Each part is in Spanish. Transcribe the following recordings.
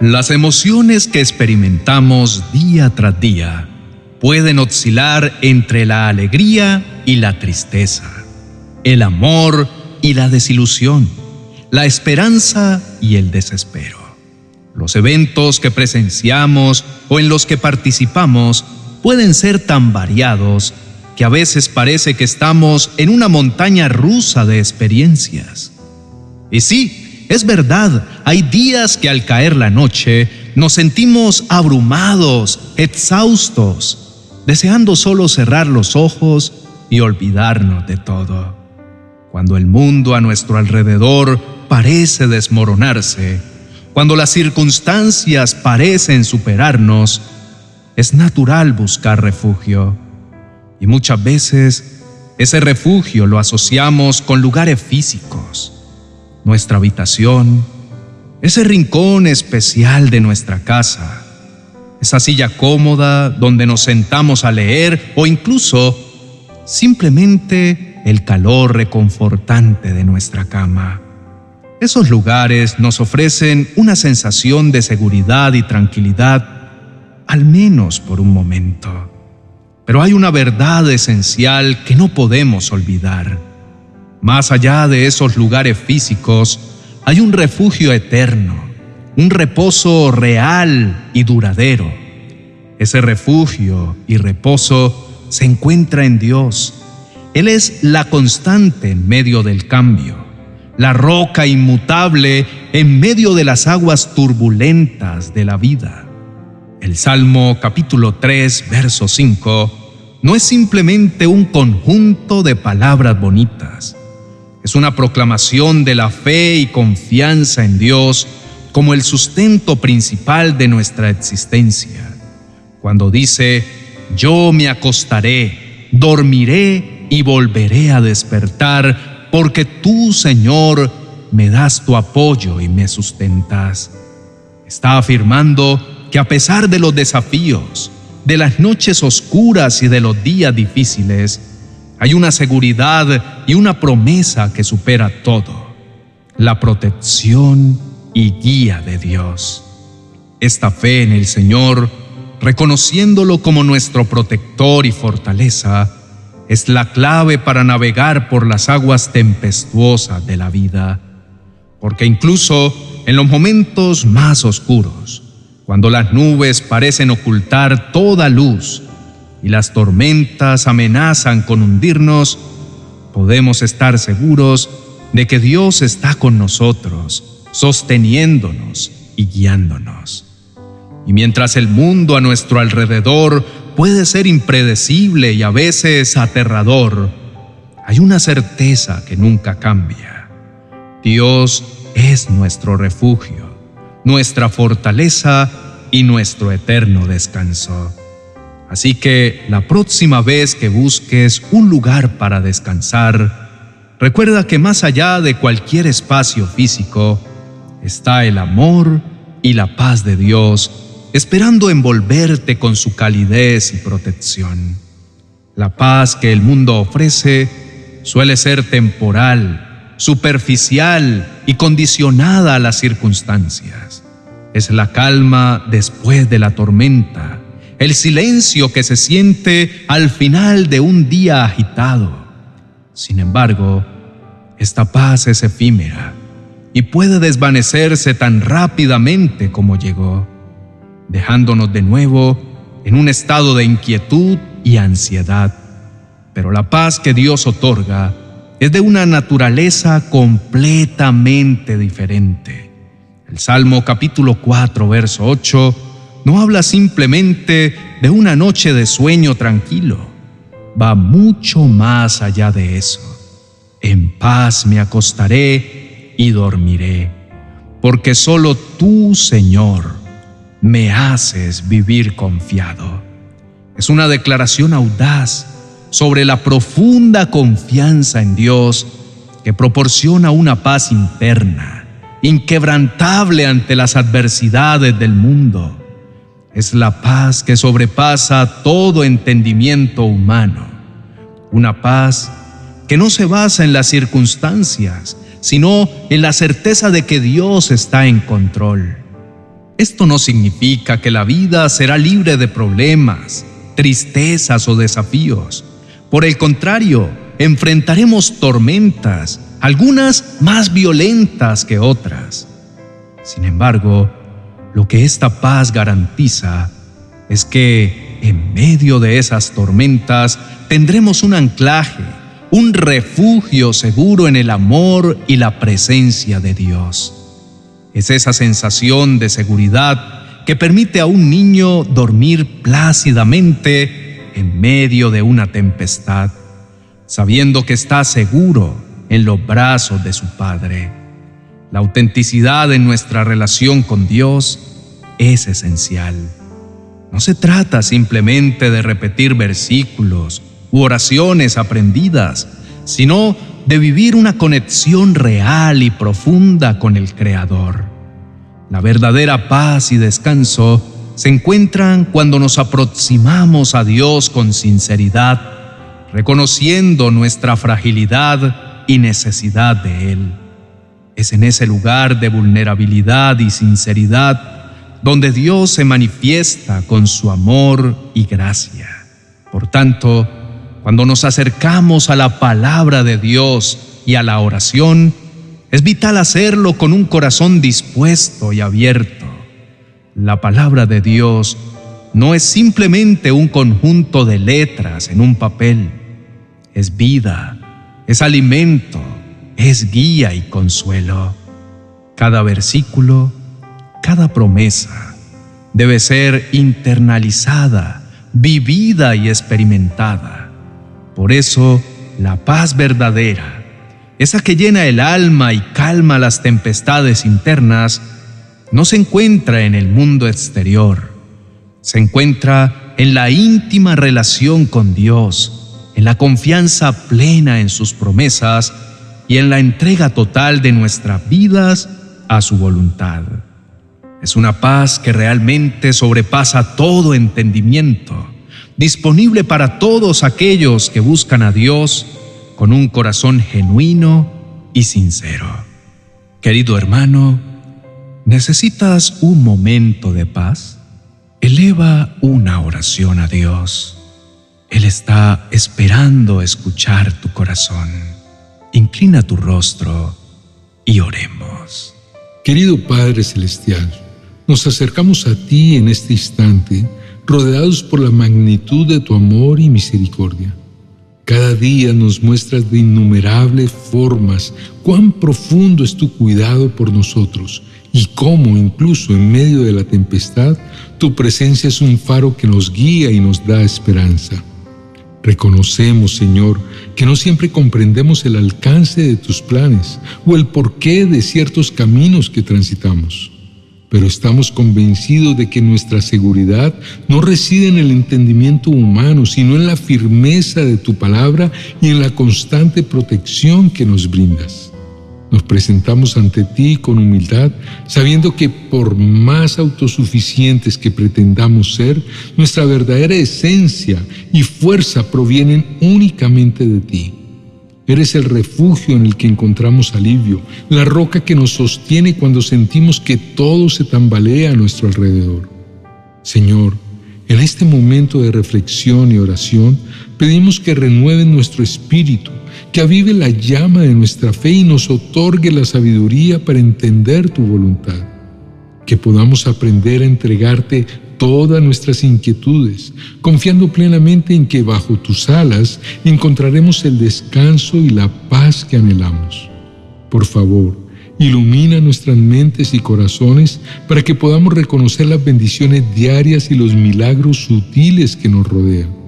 Las emociones que experimentamos día tras día pueden oscilar entre la alegría y la tristeza, el amor y la desilusión, la esperanza y el desespero. Los eventos que presenciamos o en los que participamos pueden ser tan variados que a veces parece que estamos en una montaña rusa de experiencias. Y sí, es verdad, hay días que al caer la noche nos sentimos abrumados, exhaustos, deseando solo cerrar los ojos y olvidarnos de todo. Cuando el mundo a nuestro alrededor parece desmoronarse, cuando las circunstancias parecen superarnos, es natural buscar refugio. Y muchas veces ese refugio lo asociamos con lugares físicos, nuestra habitación, ese rincón especial de nuestra casa, esa silla cómoda donde nos sentamos a leer o incluso simplemente el calor reconfortante de nuestra cama. Esos lugares nos ofrecen una sensación de seguridad y tranquilidad, al menos por un momento. Pero hay una verdad esencial que no podemos olvidar. Más allá de esos lugares físicos, hay un refugio eterno, un reposo real y duradero. Ese refugio y reposo se encuentra en Dios. Él es la constante en medio del cambio la roca inmutable en medio de las aguas turbulentas de la vida. El Salmo capítulo 3, verso 5, no es simplemente un conjunto de palabras bonitas, es una proclamación de la fe y confianza en Dios como el sustento principal de nuestra existencia. Cuando dice, yo me acostaré, dormiré y volveré a despertar porque tú, Señor, me das tu apoyo y me sustentas. Está afirmando que a pesar de los desafíos, de las noches oscuras y de los días difíciles, hay una seguridad y una promesa que supera todo, la protección y guía de Dios. Esta fe en el Señor, reconociéndolo como nuestro protector y fortaleza, es la clave para navegar por las aguas tempestuosas de la vida, porque incluso en los momentos más oscuros, cuando las nubes parecen ocultar toda luz y las tormentas amenazan con hundirnos, podemos estar seguros de que Dios está con nosotros, sosteniéndonos y guiándonos. Y mientras el mundo a nuestro alrededor puede ser impredecible y a veces aterrador, hay una certeza que nunca cambia. Dios es nuestro refugio, nuestra fortaleza y nuestro eterno descanso. Así que la próxima vez que busques un lugar para descansar, recuerda que más allá de cualquier espacio físico está el amor y la paz de Dios esperando envolverte con su calidez y protección. La paz que el mundo ofrece suele ser temporal, superficial y condicionada a las circunstancias. Es la calma después de la tormenta, el silencio que se siente al final de un día agitado. Sin embargo, esta paz es efímera y puede desvanecerse tan rápidamente como llegó dejándonos de nuevo en un estado de inquietud y ansiedad. Pero la paz que Dios otorga es de una naturaleza completamente diferente. El Salmo capítulo 4, verso 8, no habla simplemente de una noche de sueño tranquilo, va mucho más allá de eso. En paz me acostaré y dormiré, porque solo tú, Señor, me haces vivir confiado. Es una declaración audaz sobre la profunda confianza en Dios que proporciona una paz interna, inquebrantable ante las adversidades del mundo. Es la paz que sobrepasa todo entendimiento humano. Una paz que no se basa en las circunstancias, sino en la certeza de que Dios está en control esto no significa que la vida será libre de problemas, tristezas o desafíos. Por el contrario, enfrentaremos tormentas, algunas más violentas que otras. Sin embargo, lo que esta paz garantiza es que en medio de esas tormentas tendremos un anclaje, un refugio seguro en el amor y la presencia de Dios. Es esa sensación de seguridad que permite a un niño dormir plácidamente en medio de una tempestad, sabiendo que está seguro en los brazos de su Padre. La autenticidad en nuestra relación con Dios es esencial. No se trata simplemente de repetir versículos u oraciones aprendidas, sino de vivir una conexión real y profunda con el Creador. La verdadera paz y descanso se encuentran cuando nos aproximamos a Dios con sinceridad, reconociendo nuestra fragilidad y necesidad de Él. Es en ese lugar de vulnerabilidad y sinceridad donde Dios se manifiesta con su amor y gracia. Por tanto, cuando nos acercamos a la palabra de Dios y a la oración, es vital hacerlo con un corazón dispuesto y abierto. La palabra de Dios no es simplemente un conjunto de letras en un papel, es vida, es alimento, es guía y consuelo. Cada versículo cada promesa debe ser internalizada, vivida y experimentada. Por eso, la paz verdadera, esa que llena el alma y calma las tempestades internas, no se encuentra en el mundo exterior, se encuentra en la íntima relación con Dios, en la confianza plena en sus promesas y en la entrega total de nuestras vidas a su voluntad. Es una paz que realmente sobrepasa todo entendimiento, disponible para todos aquellos que buscan a Dios con un corazón genuino y sincero. Querido hermano, ¿necesitas un momento de paz? Eleva una oración a Dios. Él está esperando escuchar tu corazón. Inclina tu rostro y oremos. Querido Padre Celestial, nos acercamos a ti en este instante, rodeados por la magnitud de tu amor y misericordia. Cada día nos muestras de innumerables formas cuán profundo es tu cuidado por nosotros y cómo incluso en medio de la tempestad tu presencia es un faro que nos guía y nos da esperanza. Reconocemos, Señor, que no siempre comprendemos el alcance de tus planes o el porqué de ciertos caminos que transitamos pero estamos convencidos de que nuestra seguridad no reside en el entendimiento humano, sino en la firmeza de tu palabra y en la constante protección que nos brindas. Nos presentamos ante ti con humildad, sabiendo que por más autosuficientes que pretendamos ser, nuestra verdadera esencia y fuerza provienen únicamente de ti. Eres el refugio en el que encontramos alivio, la roca que nos sostiene cuando sentimos que todo se tambalea a nuestro alrededor. Señor, en este momento de reflexión y oración, pedimos que renueven nuestro espíritu, que avive la llama de nuestra fe y nos otorgue la sabiduría para entender tu voluntad. Que podamos aprender a entregarte todas nuestras inquietudes, confiando plenamente en que bajo tus alas encontraremos el descanso y la paz que anhelamos. Por favor, ilumina nuestras mentes y corazones para que podamos reconocer las bendiciones diarias y los milagros sutiles que nos rodean.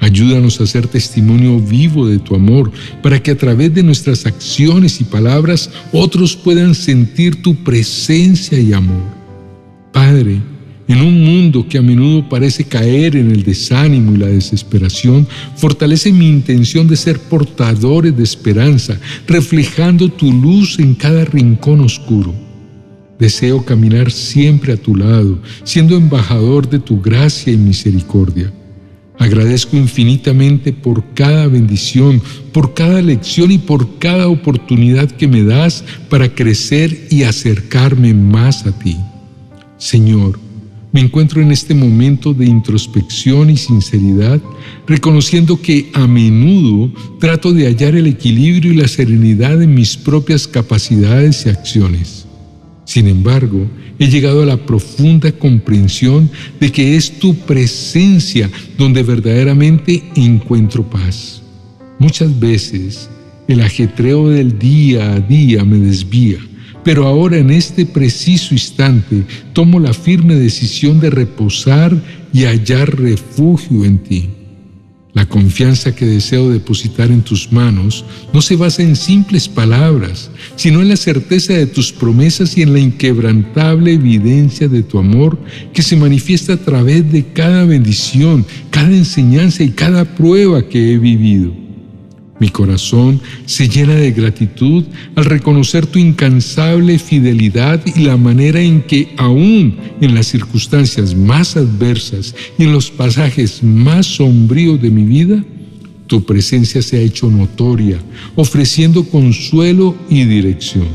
Ayúdanos a ser testimonio vivo de tu amor, para que a través de nuestras acciones y palabras otros puedan sentir tu presencia y amor. Padre, en un mundo que a menudo parece caer en el desánimo y la desesperación, fortalece mi intención de ser portadores de esperanza, reflejando tu luz en cada rincón oscuro. Deseo caminar siempre a tu lado, siendo embajador de tu gracia y misericordia. Agradezco infinitamente por cada bendición, por cada lección y por cada oportunidad que me das para crecer y acercarme más a ti. Señor, me encuentro en este momento de introspección y sinceridad, reconociendo que a menudo trato de hallar el equilibrio y la serenidad en mis propias capacidades y acciones. Sin embargo, he llegado a la profunda comprensión de que es tu presencia donde verdaderamente encuentro paz. Muchas veces el ajetreo del día a día me desvía pero ahora en este preciso instante tomo la firme decisión de reposar y hallar refugio en ti. La confianza que deseo depositar en tus manos no se basa en simples palabras, sino en la certeza de tus promesas y en la inquebrantable evidencia de tu amor que se manifiesta a través de cada bendición, cada enseñanza y cada prueba que he vivido. Mi corazón se llena de gratitud al reconocer tu incansable fidelidad y la manera en que aún en las circunstancias más adversas y en los pasajes más sombríos de mi vida, tu presencia se ha hecho notoria, ofreciendo consuelo y dirección.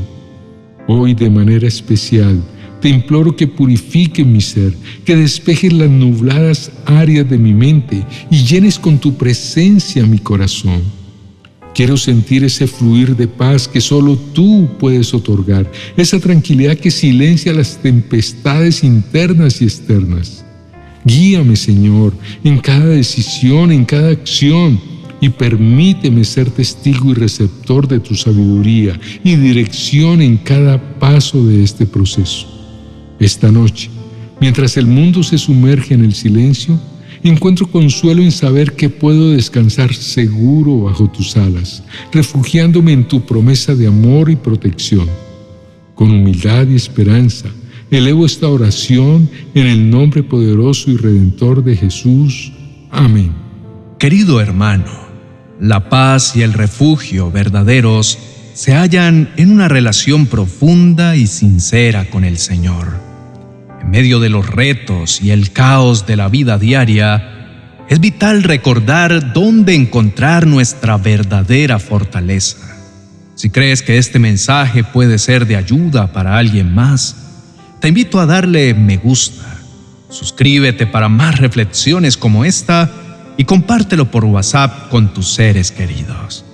Hoy de manera especial, te imploro que purifique mi ser, que despejes las nubladas áreas de mi mente y llenes con tu presencia mi corazón. Quiero sentir ese fluir de paz que solo tú puedes otorgar, esa tranquilidad que silencia las tempestades internas y externas. Guíame, Señor, en cada decisión, en cada acción, y permíteme ser testigo y receptor de tu sabiduría y dirección en cada paso de este proceso. Esta noche, mientras el mundo se sumerge en el silencio, Encuentro consuelo en saber que puedo descansar seguro bajo tus alas, refugiándome en tu promesa de amor y protección. Con humildad y esperanza, elevo esta oración en el nombre poderoso y redentor de Jesús. Amén. Querido hermano, la paz y el refugio verdaderos se hallan en una relación profunda y sincera con el Señor. Medio de los retos y el caos de la vida diaria, es vital recordar dónde encontrar nuestra verdadera fortaleza. Si crees que este mensaje puede ser de ayuda para alguien más, te invito a darle me gusta, suscríbete para más reflexiones como esta y compártelo por WhatsApp con tus seres queridos.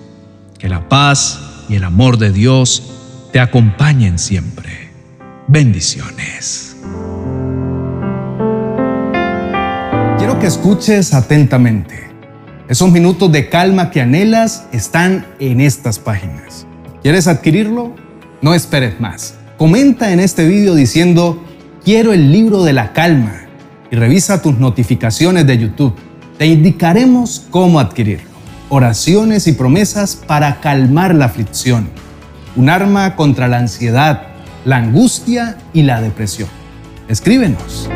Que la paz y el amor de Dios te acompañen siempre. Bendiciones. Escuches atentamente. Esos minutos de calma que anhelas están en estas páginas. ¿Quieres adquirirlo? No esperes más. Comenta en este video diciendo, quiero el libro de la calma y revisa tus notificaciones de YouTube. Te indicaremos cómo adquirirlo. Oraciones y promesas para calmar la aflicción. Un arma contra la ansiedad, la angustia y la depresión. Escríbenos.